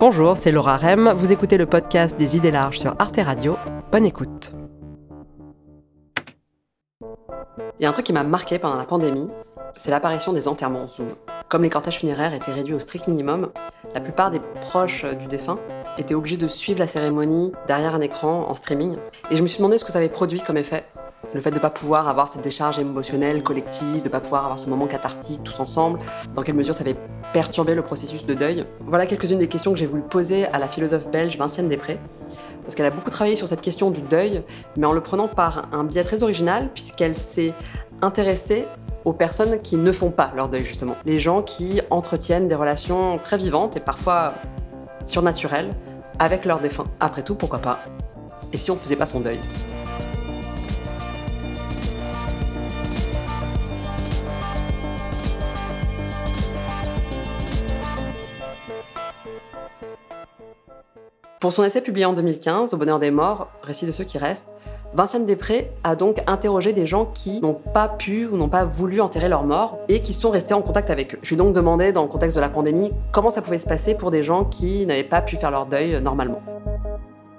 Bonjour, c'est Laura Rem. Vous écoutez le podcast des idées larges sur Arte Radio. Bonne écoute. Il y a un truc qui m'a marqué pendant la pandémie, c'est l'apparition des enterrements Zoom. Comme les cortèges funéraires étaient réduits au strict minimum, la plupart des proches du défunt étaient obligés de suivre la cérémonie derrière un écran en streaming. Et je me suis demandé ce que ça avait produit comme effet le fait de ne pas pouvoir avoir cette décharge émotionnelle collective, de ne pas pouvoir avoir ce moment cathartique tous ensemble, dans quelle mesure ça avait perturbé le processus de deuil. Voilà quelques-unes des questions que j'ai voulu poser à la philosophe belge Vinciane Després, parce qu'elle a beaucoup travaillé sur cette question du deuil, mais en le prenant par un biais très original, puisqu'elle s'est intéressée aux personnes qui ne font pas leur deuil justement. Les gens qui entretiennent des relations très vivantes et parfois surnaturelles avec leurs défunts. Après tout, pourquoi pas? Et si on faisait pas son deuil? Pour son essai publié en 2015, Au bonheur des morts, récit de ceux qui restent, Vinciane Després a donc interrogé des gens qui n'ont pas pu ou n'ont pas voulu enterrer leurs morts et qui sont restés en contact avec eux. Je lui ai donc demandé, dans le contexte de la pandémie, comment ça pouvait se passer pour des gens qui n'avaient pas pu faire leur deuil normalement.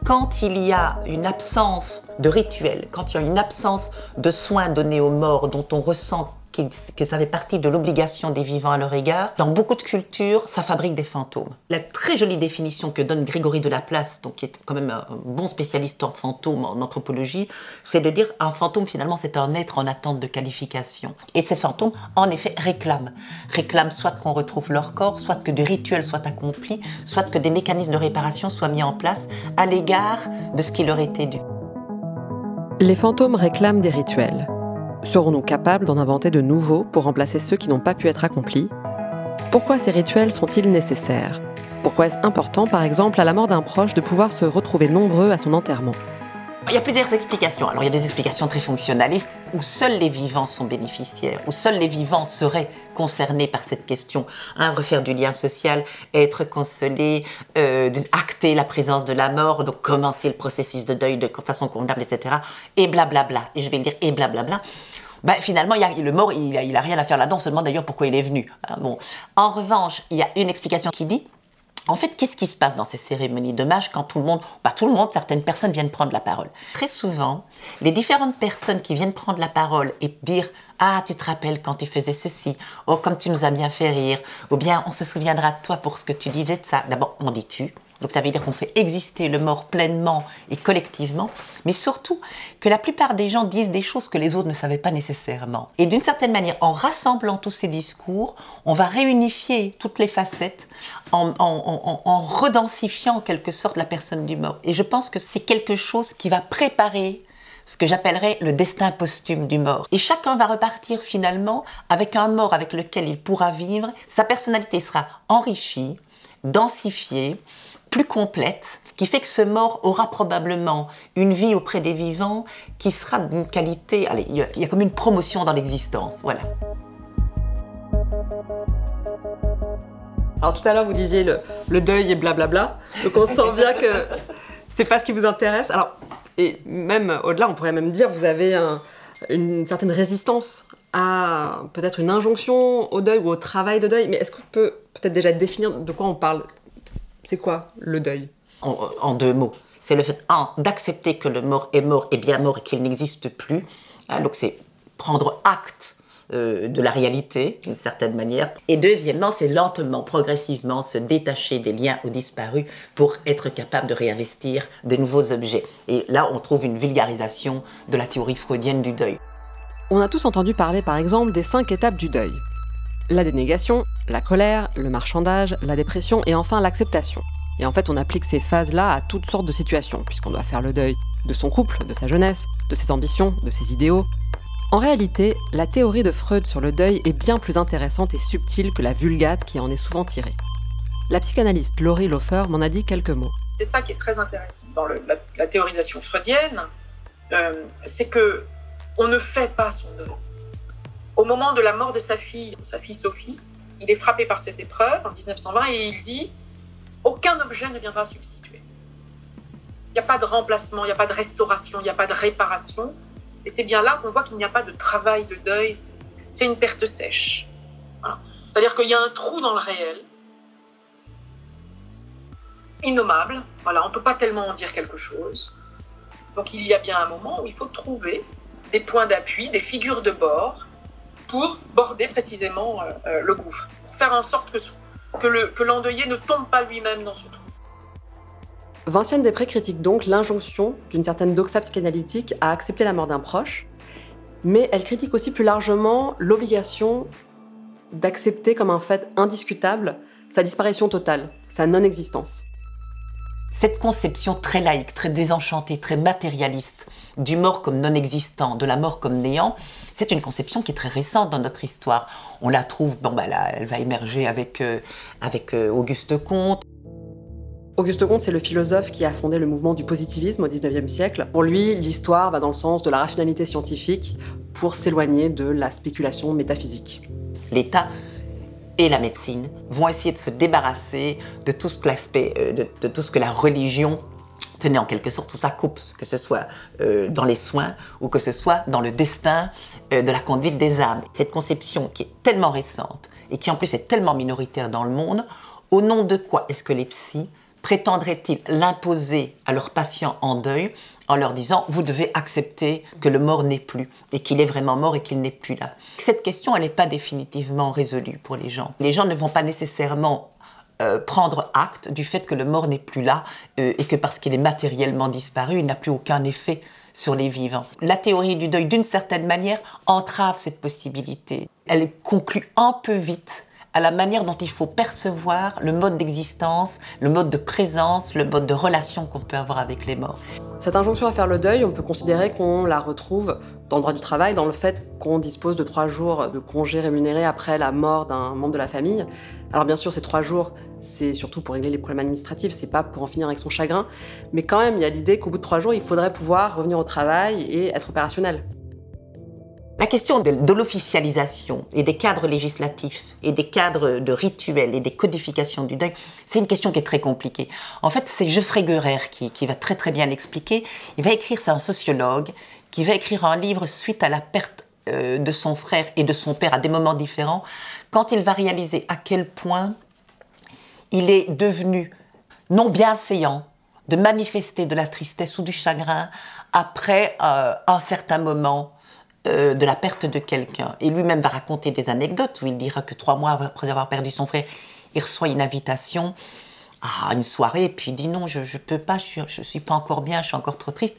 Quand il y a une absence de rituel, quand il y a une absence de soins donnés aux morts dont on ressent que ça fait partie de l'obligation des vivants à leur égard. Dans beaucoup de cultures, ça fabrique des fantômes. La très jolie définition que donne Grégory de Laplace, donc qui est quand même un bon spécialiste en fantômes, en anthropologie, c'est de dire un fantôme finalement c'est un être en attente de qualification. Et ces fantômes, en effet, réclament. Réclament soit qu'on retrouve leur corps, soit que des rituels soient accomplis, soit que des mécanismes de réparation soient mis en place à l'égard de ce qui leur était dû. Les fantômes réclament des rituels. Serons-nous capables d'en inventer de nouveaux pour remplacer ceux qui n'ont pas pu être accomplis? Pourquoi ces rituels sont-ils nécessaires? Pourquoi est-ce important, par exemple, à la mort d'un proche, de pouvoir se retrouver nombreux à son enterrement? Il y a plusieurs explications. Alors il y a des explications très fonctionnalistes où seuls les vivants sont bénéficiaires, où seuls les vivants seraient concernés par cette question. Hein, refaire du lien social, être consolé, euh, acter la présence de la mort, donc commencer le processus de deuil de façon convenable, etc. Et blablabla. Et je vais le dire et blablabla. Ben, finalement, il a, le mort, il n'a a rien à faire là-dedans, seulement d'ailleurs pourquoi il est venu. Hein, bon. En revanche, il y a une explication qui dit en fait, qu'est-ce qui se passe dans ces cérémonies d'hommage quand tout le monde, pas tout le monde, certaines personnes viennent prendre la parole? Très souvent, les différentes personnes qui viennent prendre la parole et dire Ah, tu te rappelles quand tu faisais ceci Oh, comme tu nous as bien fait rire Ou bien on se souviendra de toi pour ce que tu disais de ça. D'abord, on dit tu. Donc ça veut dire qu'on fait exister le mort pleinement et collectivement, mais surtout que la plupart des gens disent des choses que les autres ne savaient pas nécessairement. Et d'une certaine manière, en rassemblant tous ces discours, on va réunifier toutes les facettes en, en, redensifiant en quelque sorte la personne du mort. Et je pense que c'est quelque chose qui va préparer ce que j'appellerais le destin posthume du mort. Et chacun va repartir finalement avec un mort avec lequel il pourra vivre. Sa personnalité sera enrichie, densifiée, plus complète, qui fait que ce mort aura probablement une vie auprès des vivants qui sera d'une qualité. Allez, il y, a comme une promotion dans l'existence. Voilà. Alors tout à l'heure, vous disiez le, deuil et blablabla. Donc on sent bien que c'est pas ce qui vous intéresse. Alors, et même au-delà, on pourrait même dire vous avez une certaine résistance à peut-être une injonction au deuil ou au travail de deuil. Mais est-ce qu'on peut peut-être déjà définir de quoi on parle c'est quoi le deuil? En, deux mots. C'est le fait, d'accepter que le mort est mort et bien mort et qu'il n'existe plus. Hein, donc c'est prendre acte euh, de la réalité, d'une certaine manière. Et deuxièmement, c'est lentement, progressivement se détacher des liens aux disparus pour être capable de réinvestir de nouveaux objets. Et là, on trouve une vulgarisation de la théorie freudienne du deuil. On a tous entendu parler, par exemple, des cinq étapes du deuil la dénégation, la colère, le marchandage, la dépression et enfin l'acceptation. Et en fait, on applique ces phases-là à toutes sortes de situations, puisqu'on doit faire le deuil de son couple, de sa jeunesse, de ses ambitions, de ses idéaux. En réalité, la théorie de Freud sur le deuil est bien plus intéressante et subtile que la vulgate qui en est souvent tirée. La psychanalyste Laurie Lofer m'en a dit quelques mots. C'est ça qui est très intéressant dans la, théorisation freudienne, euh, c'est que on ne fait pas son deuil. Au moment de la mort de sa fille, sa fille Sophie, il est frappé par cette épreuve en 1920 et il dit aucun objet ne viendra substituer. Il n'y a pas de remplacement, il n'y a pas de restauration, il n'y a pas de réparation. Et c'est bien là qu'on voit qu'il n'y a pas de travail de deuil. C'est une perte sèche. C'est-à-dire qu'il y a un trou dans le réel. innommable. Voilà, on ne peut pas tellement en dire quelque chose. Donc il y a bien un moment où il faut trouver des points d'appui, des figures de bord pour border précisément euh, euh, le gouffre, faire en sorte que, ne tombe pas lui-même dans ce trou. Vinciane Després critique donc l'injonction d'une certaine doxa psychanalytique à accepter la mort d'un proche, mais elle critique aussi plus largement l'obligation d'accepter comme un fait indiscutable sa disparition totale, sa non-existence. Cette conception très laïque, très désenchantée, très matérialiste du mort comme non existant, de la mort comme néant, c'est une conception qui est très récente dans notre histoire. On la trouve, bon bah là, elle va émerger avec, euh, avec euh, Auguste Comte. Auguste Comte, c'est le philosophe qui a fondé le mouvement du positivisme au XIXe siècle. Pour lui, l'histoire va dans le sens de la rationalité scientifique pour s'éloigner de la spéculation métaphysique. L'État la médecine vont essayer de se débarrasser de tout ce que l'aspect, euh, de, tout ce que la religion tenait en quelque sorte sous sa coupe, que ce soit euh, dans les soins ou que ce soit dans le destin euh, de la conduite des âmes. Cette conception qui est tellement récente et qui en plus est tellement minoritaire dans le monde, au nom de quoi est-ce que les psys prétendraient-ils l'imposer à leurs patients en deuil en leur disant vous devez accepter que le mort n'est plus et qu'il est vraiment mort et qu'il n'est plus là. Cette question, elle n'est pas définitivement résolue pour les gens. Les gens ne vont pas nécessairement euh, prendre acte du fait que le mort n'est plus là euh, et que parce qu'il est matériellement disparu, il n'a plus aucun effet sur les vivants. La théorie du deuil, d'une certaine manière, entrave cette possibilité. Elle conclut un peu vite à la manière dont il faut percevoir le mode d'existence, le mode de présence, le mode de relation qu'on peut avoir avec les morts. Cette injonction à faire le deuil, on peut considérer qu'on la retrouve dans le droit du travail, dans le fait qu'on dispose de trois jours de congés rémunérés après la mort d'un membre de la famille. Alors bien sûr, ces trois jours, c'est surtout pour régler les problèmes administratifs, c'est pas pour en finir avec son chagrin, mais quand même, il y a l'idée qu'au bout de trois jours, il faudrait pouvoir revenir au travail et être opérationnel. La question de, l'officialisation et des cadres législatifs et des cadres de rituels et des codifications du deuil, c'est une question qui est très compliquée. En fait, c'est Geoffrey Guerer qui, va très très bien l'expliquer. Il va écrire, c'est un sociologue, qui va écrire un livre suite à la perte euh, de son frère et de son père à des moments différents, quand il va réaliser à quel point il est devenu non bienséant de manifester de la tristesse ou du chagrin après euh, un certain moment euh, de la perte de quelqu'un. Et lui-même va raconter des anecdotes où il dira que trois mois après avoir perdu son frère, il reçoit une invitation à une soirée, et puis il dit non, je ne peux pas, je ne suis, pas encore bien, je suis encore trop triste.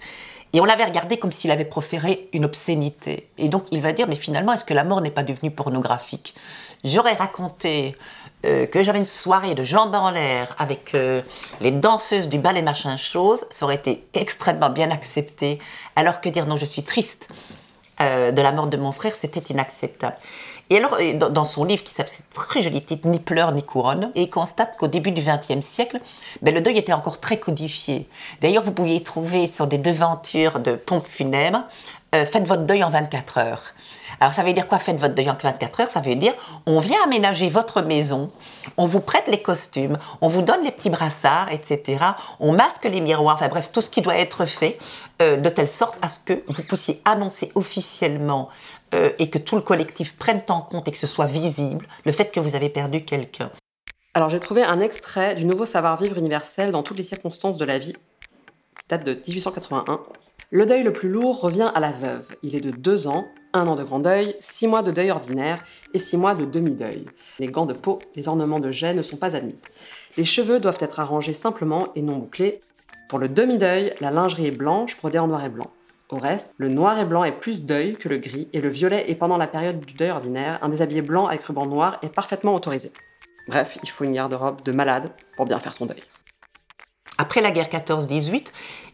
Et on l'avait regardé comme s'il avait proféré une obscénité. Et donc il va dire, mais finalement, est-ce que la mort n'est pas devenue pornographique? J'aurais raconté euh, que j'avais une soirée de jambes en l'air avec euh, les danseuses du ballet machin chose, ça aurait été extrêmement bien accepté, alors que dire non, je suis triste euh, de la mort de mon frère, c'était inacceptable. Et alors, dans son livre qui s'appelle très joli titre, Ni pleurs ni couronne, et il constate qu'au début du XXe siècle, ben, le deuil était encore très codifié. D'ailleurs, vous pouviez trouver sur des devantures de pompes funèbres, euh, faites votre deuil en 24 heures. Alors ça veut dire quoi Faites votre deuil en 24 heures? Ça veut dire on vient aménager votre maison, on vous prête les costumes, on vous donne les petits brassards, etc. On masque les miroirs, enfin bref, tout ce qui doit être fait euh, de telle sorte à ce que vous puissiez annoncer officiellement euh, et que tout le collectif prenne en compte et que ce soit visible le fait que vous avez perdu quelqu'un. Alors j'ai trouvé un extrait du nouveau savoir-vivre universel dans toutes les circonstances de la vie, date de 1881. Le deuil le plus lourd revient à la veuve. Il est de deux ans, un an de grand deuil, six mois de deuil ordinaire et six mois de demi-deuil. Les gants de peau, les ornements de jet ne sont pas admis. Les cheveux doivent être arrangés simplement et non bouclés. Pour le demi-deuil, la lingerie est blanche brodée en noir et blanc. Au reste, le noir et blanc est plus deuil que le gris et le violet est pendant la période du deuil ordinaire, un déshabillé blanc avec ruban noir est parfaitement autorisé. Bref, il faut une garde-robe de malade pour bien faire son deuil après la guerre 14-18,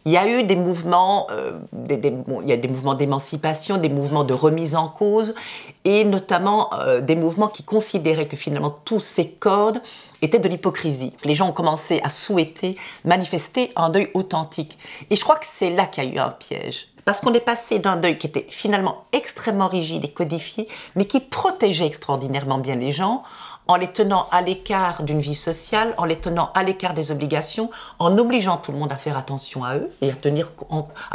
il y a eu des mouvements, euh, il y a des mouvements d'émancipation, des mouvements de remise en cause, et notamment euh, des mouvements qui considéraient que finalement tous ces codes étaient de l'hypocrisie. Les gens ont commencé à souhaiter manifester un deuil authentique. Et je crois que c'est là qu'il y a eu un piège. Parce qu'on est passé d'un deuil qui était finalement extrêmement rigide et codifié, mais qui protégeait extraordinairement bien les gens, en les tenant à l'écart d'une vie sociale, en les tenant à l'écart des obligations, en obligeant tout le monde à faire attention à eux et à, tenir,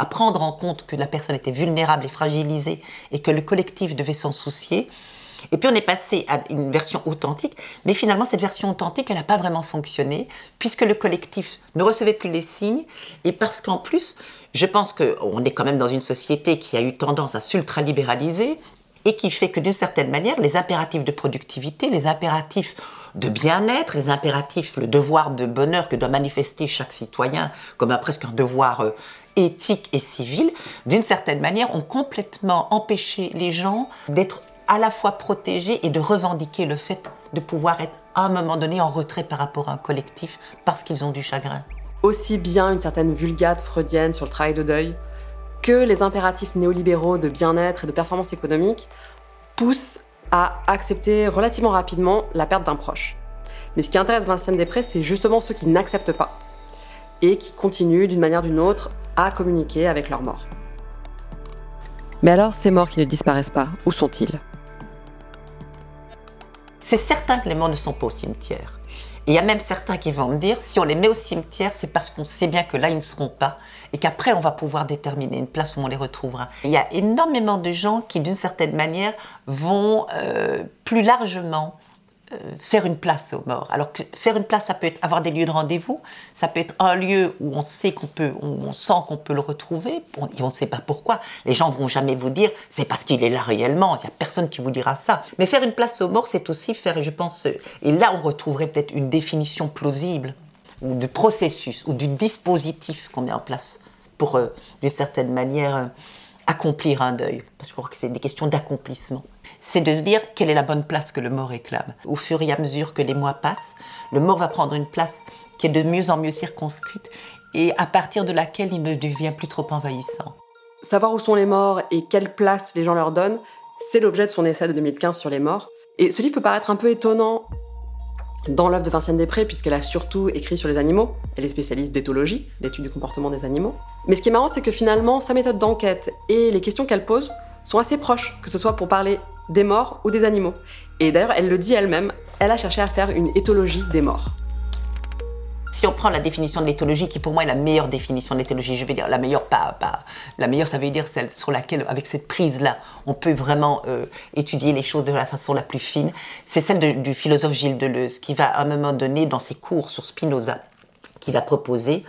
prendre en compte que la personne était vulnérable et fragilisée et que le collectif devait s'en soucier. Et puis on est passé à une version authentique, mais finalement cette version authentique, elle n'a pas vraiment fonctionné, puisque le collectif ne recevait plus les signes, et parce qu'en plus, je pense qu'on est quand même dans une société qui a eu tendance à s'ultralibéraliser, et qui fait que d'une certaine manière, les impératifs de productivité, les impératifs de bien-être, les impératifs, le devoir de bonheur que doit manifester chaque citoyen comme un, presque un devoir euh, éthique et civil, d'une certaine manière, ont complètement empêché les gens d'être à la fois protégés et de revendiquer le fait de pouvoir être à un moment donné en retrait par rapport à un collectif parce qu'ils ont du chagrin. Aussi bien une certaine vulgate freudienne sur le travail de deuil que les impératifs néolibéraux de bien-être et de performance économique poussent à accepter relativement rapidement la perte d'un proche. Mais ce qui intéresse Vinciane Després, c'est justement ceux qui n'acceptent pas et qui continuent d'une manière ou d'une autre à communiquer avec leurs morts. Mais alors, ces morts qui ne disparaissent pas, où sont-ils? C'est certain que les morts ne sont pas au cimetière. Et il y a même certains qui vont me dire, si on les met au cimetière, c'est parce qu'on sait bien que là, ils ne seront pas, et qu'après, on va pouvoir déterminer une place où on les retrouvera. Il y a énormément de gens qui, d'une certaine manière, vont euh, plus largement faire une place aux morts. Alors faire une place, ça peut être avoir des lieux de rendez-vous, ça peut être un lieu où on sait qu'on peut, on sent qu'on peut le retrouver, on, ne sait pas pourquoi. Les gens vont jamais vous dire c'est parce qu'il est là réellement. Il n'y a personne qui vous dira ça. Mais faire une place aux morts, c'est aussi faire, je pense, et là on retrouverait peut-être une définition plausible ou du processus ou du dispositif qu'on met en place pour, euh, d'une certaine manière, euh, accomplir un deuil. Parce que je crois que c'est des questions d'accomplissement c'est de se dire quelle est la bonne place que le mort réclame. Au fur et à mesure que les mois passent, le mort va prendre une place qui est de mieux en mieux circonscrite et à partir de laquelle il ne devient plus trop envahissant. Savoir où sont les morts et quelle place les gens leur donnent, c'est l'objet de son essai de 2015 sur les morts. Et ce livre peut paraître un peu étonnant dans l'œuvre de Vinciane Després, puisqu'elle a surtout écrit sur les animaux. Elle est spécialiste d'éthologie, l'étude du comportement des animaux. Mais ce qui est marrant, c'est que finalement, sa méthode d'enquête et les questions qu'elle pose sont assez proches, que ce soit pour parler des morts ou des animaux. Et d'ailleurs, elle le dit elle-même, elle a cherché à faire une éthologie des morts. Si on prend la définition de l'éthologie, qui pour moi est la meilleure définition de l'éthologie, je vais dire la meilleure, pas, pas la meilleure, ça veut dire celle sur laquelle, avec cette prise-là, on peut vraiment euh, étudier les choses de la façon la plus fine, c'est celle du philosophe Gilles Deleuze, qui va à un moment donné, dans ses cours sur Spinoza, qui va proposer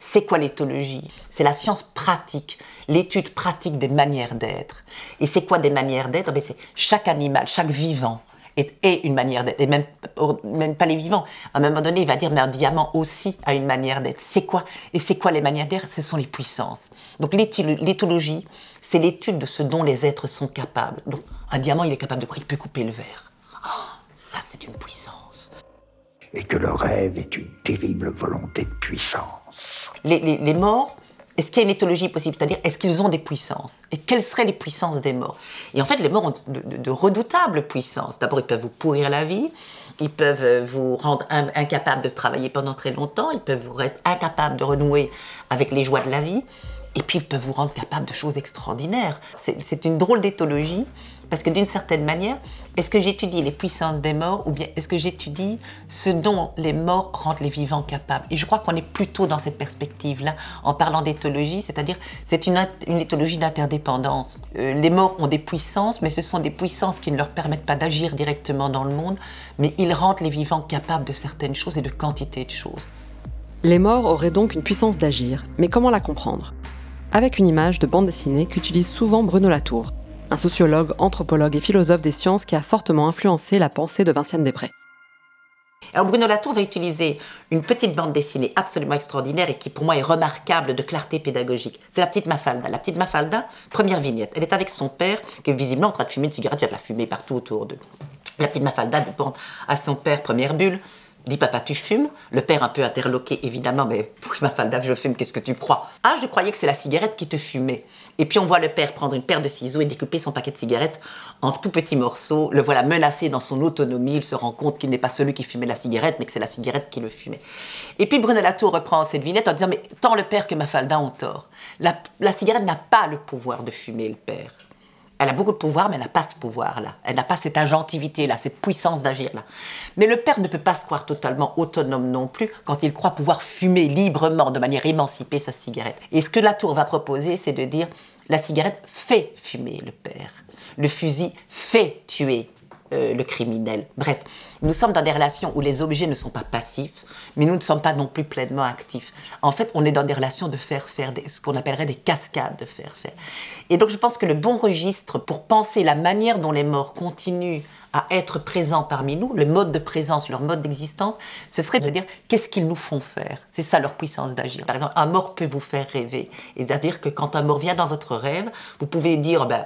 c'est quoi l'éthologie? C'est la science pratique, l'étude pratique des manières d'être. Et c'est quoi des manières d'être? Ben, C'est chaque animal, chaque vivant est, une manière d'être. Et même, pas les vivants. À un moment donné, il va dire, mais un diamant aussi a une manière d'être. C'est quoi? Et c'est quoi les manières d'être? Ce sont les puissances. Donc l'éthologie, c'est l'étude de ce dont les êtres sont capables. Donc un diamant, il est capable de quoi? Il peut couper le verre. Ah, ça, c'est une puissance. Et que le rêve est une terrible volonté de puissance les, morts, est-ce qu'il y a une éthologie possible? C'est-à-dire, est-ce qu'ils ont des puissances? Et quelles seraient les puissances des morts? Et en fait, les morts ont de, redoutables puissances. D'abord, ils peuvent vous pourrir la vie, ils peuvent euh, vous rendre incapable de travailler pendant très longtemps, ils peuvent vous rendre incapable de renouer avec les joies de la vie, et puis ils peuvent vous rendre capable de choses extraordinaires. C'est une drôle d'éthologie parce que d'une certaine manière, est-ce que j'étudie les puissances des morts ou bien est-ce que j'étudie ce dont les morts rendent les vivants capables? Et je crois qu'on est plutôt dans cette perspective-là en parlant d'éthologie, c'est-à-dire c'est une, une, éthologie d'interdépendance. Euh, les morts ont des puissances, mais ce sont des puissances qui ne leur permettent pas d'agir directement dans le monde, mais ils rendent les vivants capables de certaines choses et de quantité de choses. Les morts auraient donc une puissance d'agir, mais comment la comprendre? Avec une image de bande dessinée qu'utilise souvent Bruno Latour, un sociologue, anthropologue et philosophe des sciences qui a fortement influencé la pensée de Vinciane Després. Alors Bruno Latour va utiliser une petite bande dessinée absolument extraordinaire et qui pour moi est remarquable de clarté pédagogique. C'est la petite Mafalda. La petite Mafalda, première vignette. Elle est avec son père qui est visiblement en train de fumer une cigarette. Il y a de la fumée partout autour d'eux. La petite Mafalda demande à son père, première bulle, dit papa tu fumes? Le père un peu interloqué évidemment, mais ma Mafalda je fume, qu'est-ce que tu crois? Ah je croyais que c'est la cigarette qui te fumait. Et puis on voit le père prendre une paire de ciseaux et découper son paquet de cigarettes en tout petits morceaux. Le voilà menacé dans son autonomie. Il se rend compte qu'il n'est pas celui qui fumait la cigarette, mais que c'est la cigarette qui le fumait. Et puis Bruno Latour reprend cette vignette en disant Mais tant le père que Mafalda ont tort. La, la cigarette n'a pas le pouvoir de fumer le père. Elle a beaucoup de pouvoir, mais elle n'a pas ce pouvoir-là. Elle n'a pas cette agentivité-là, cette puissance d'agir-là. Mais le père ne peut pas se croire totalement autonome non plus quand il croit pouvoir fumer librement, de manière émancipée, sa cigarette. Et ce que Latour va proposer, c'est de dire la cigarette fait fumer le père. Le fusil fait tuer euh, le criminel. Bref, nous sommes dans des relations où les objets ne sont pas passifs, mais nous ne sommes pas non plus pleinement actifs. En fait, on est dans des relations de faire faire, des- ce qu'on appellerait des cascades de faire faire. Et donc, je pense que le bon registre pour penser la manière dont les morts continuent à être présents parmi nous, le mode de présence, leur mode d'existence, ce serait de dire qu'est-ce qu'ils nous font faire? C'est ça leur puissance d'agir. Par exemple, un mort peut vous faire rêver. Et c'est-à-dire que quand un mort vient dans votre rêve, vous pouvez dire, ben,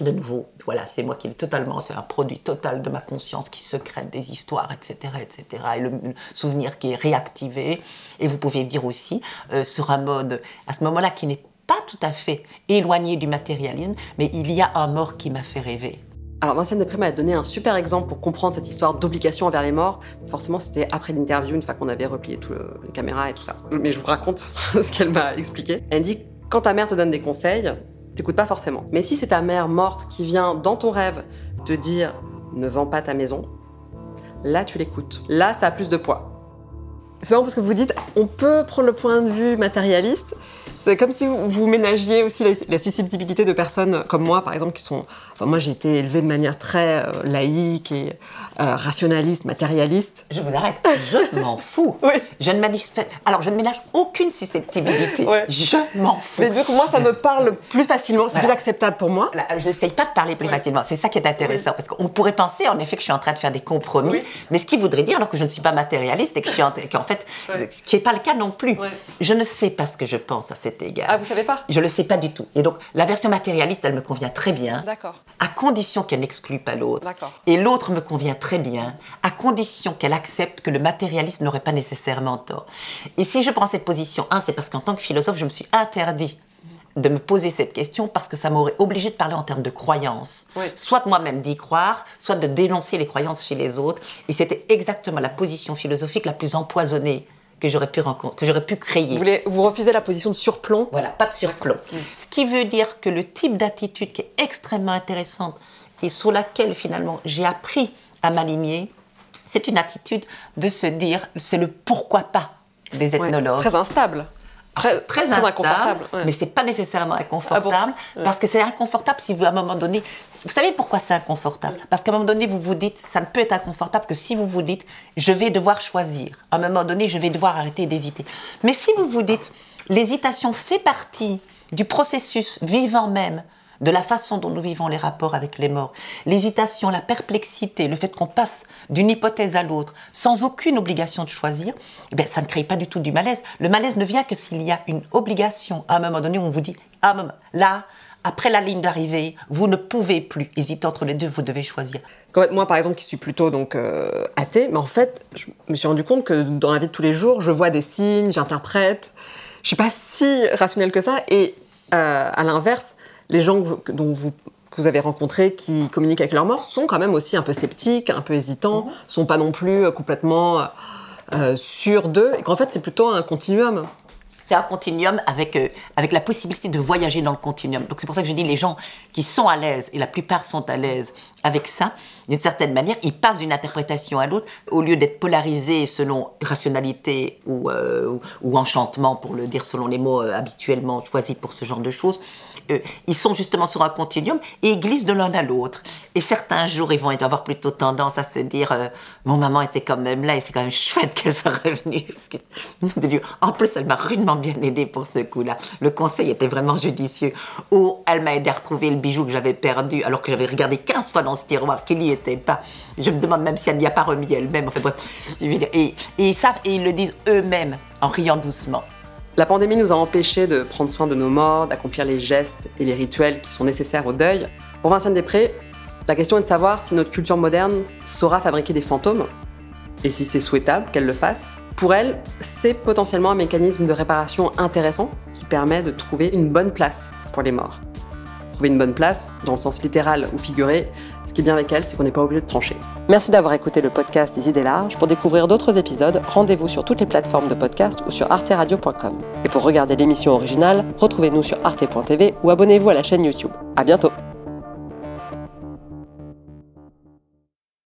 de nouveau, voilà, c'est moi qui est totalement, c'est un produit total de ma conscience qui secrète des histoires, etc., etc., et le, le souvenir qui est réactivé. Et vous pouvez dire aussi, euh, sur un mode, à ce moment-là, qui n'est pas tout à fait éloigné du matérialisme, mais il y a un mort qui m'a fait rêver. Alors Vinciane Després m'a donné un super exemple pour comprendre cette histoire d'obligation envers les morts. Forcément, c'était après l'interview, une fois qu'on avait replié toutes les caméras et tout ça. Mais je vous raconte ce qu'elle m'a expliqué. Elle dit quand ta mère te donne des conseils, t'écoutes pas forcément. Mais si c'est ta mère morte qui vient dans ton rêve te dire ne vends pas ta maison, là tu l'écoutes. Là, ça a plus de poids. C'est marrant parce que vous dites, on peut prendre le point de vue matérialiste. C'est comme si vous, vous ménagiez aussi la, la susceptibilité de personnes comme moi, par exemple, qui sont. Enfin, moi, j'ai été élevée de manière très euh, laïque et euh, rationaliste, matérialiste. Je vous arrête, je m'en fous. Oui. Je ne manifeste, alors je ne ménage aucune susceptibilité. Ouais. Je m'en fous. Mais du coup, moi, ça me parle plus facilement, c'est Voilà. plus acceptable pour moi. Là, Je n'essaye pas de parler plus facilement. C'est ça qui est intéressant. Parce qu'on pourrait penser, en effet, que je suis en train de faire des compromis. Oui. Mais ce qui voudrait dire, alors que je ne suis pas matérialiste, et que je suis en, qu'en fait, Ouais. ce qui n'est pas le cas non plus. Je ne sais pas ce que je pense à cet égard. Ah, vous savez pas? Je ne le sais pas du tout. Et donc, la version matérialiste, elle me convient très bien. D'accord. À condition qu'elle n'exclue pas l'autre. D'accord. Et l'autre me convient très bien, à condition qu'elle accepte que le matérialiste n'aurait pas nécessairement tort. Et si je prends cette position, un, c'est parce qu'en tant que philosophe, je me suis interdit de me poser cette question parce que ça m'aurait obligé de parler en termes de croyances. Oui. Soit moi-même d'y croire, soit de dénoncer les croyances chez les autres. Et c'était exactement la position philosophique la plus empoisonnée que j'aurais pu, rencontrer, que j'aurais pu créer. Vous, voulez, vous refusez la position de surplomb? Voilà, pas de surplomb. Ce qui veut dire que le type d'attitude qui est extrêmement intéressante et sur laquelle finalement j'ai appris à m'aligner, c'est une attitude de se dire, c'est le pourquoi pas des Ouais, ethnologues. Très instable. Très, Très, inconfortable. ouais. mais c'est pas nécessairement inconfortable Ah bon parce que c'est inconfortable si vous à un moment donné, vous savez pourquoi c'est inconfortable? Parce qu'à un moment donné vous vous dites, ça ne peut être inconfortable que si vous vous dites, je vais devoir choisir. À un moment donné, je vais devoir arrêter d'hésiter. Mais si vous vous dites, l'hésitation fait partie du processus vivant même de la façon dont nous vivons les rapports avec les morts. L'hésitation, la perplexité, le fait qu'on passe d'une hypothèse à l'autre sans aucune obligation de choisir, eh bien, ça ne crée pas du tout du malaise. Le malaise ne vient que s'il y a une obligation. À un moment donné, on vous dit, ah, là, après la ligne d'arrivée, vous ne pouvez plus hésiter entre les deux, vous devez choisir. Moi, par exemple, qui suis plutôt donc euh, athée, mais en fait, je me suis rendu compte que dans la vie de tous les jours, je vois des signes, j'interprète. Je suis pas si rationnelle que ça. Et euh, à l'inverse, les gens que dont vous que vous avez rencontrés qui communiquent avec leurs morts sont quand même aussi un peu sceptiques, un peu hésitants, sont pas non plus euh, complètement euh, sûrs d'eux, et qu'en fait c'est plutôt un continuum. C'est un continuum avec, euh, avec la possibilité de voyager dans le continuum. Donc c'est pour ça que je dis les gens qui sont à l'aise, et la plupart sont à l'aise avec ça, d'une certaine manière, ils passent d'une interprétation à l'autre, au lieu d'être polarisés selon rationalité ou, euh, enchantement, pour le dire selon les mots euh, habituellement choisis pour ce genre de choses. euh, ils sont justement sur un continuum et ils glissent de l'un à l'autre. Et certains jours, ils vont avoir plutôt tendance à se dire Mon maman était quand même là et c'est quand même chouette qu'elle soit revenue. En plus, elle m'a rudement bien aidé pour ce coup-là. Le conseil était vraiment judicieux. Ou elle m'a aidé à retrouver le bijou que j'avais perdu alors que j'avais regardé 15 fois dans ce tiroir qu'il n'y était pas. Je me demande même si elle n'y a pas remis elle-même. Enfin bref. Et, ils savent et ils le disent eux-mêmes en riant doucement. La pandémie nous a empêchés de prendre soin de nos morts, d'accomplir les gestes et les rituels qui sont nécessaires au deuil. Pour Vincent Després, la question est de savoir si notre culture moderne saura fabriquer des fantômes, et si c'est souhaitable qu'elle le fasse. Pour elle, c'est potentiellement un mécanisme de réparation intéressant qui permet de trouver une bonne place pour les morts. Trouver une bonne place, dans le sens littéral ou figuré, ce qui est bien avec elle, c'est qu'on n'est pas obligé de trancher. Merci d'avoir écouté le podcast des idées larges. Pour découvrir d'autres épisodes, rendez-vous sur toutes les plateformes de podcast ou sur arteradio.com. Et pour regarder l'émission originale, retrouvez-nous sur arte.tv ou abonnez-vous à la chaîne YouTube. À bientôt!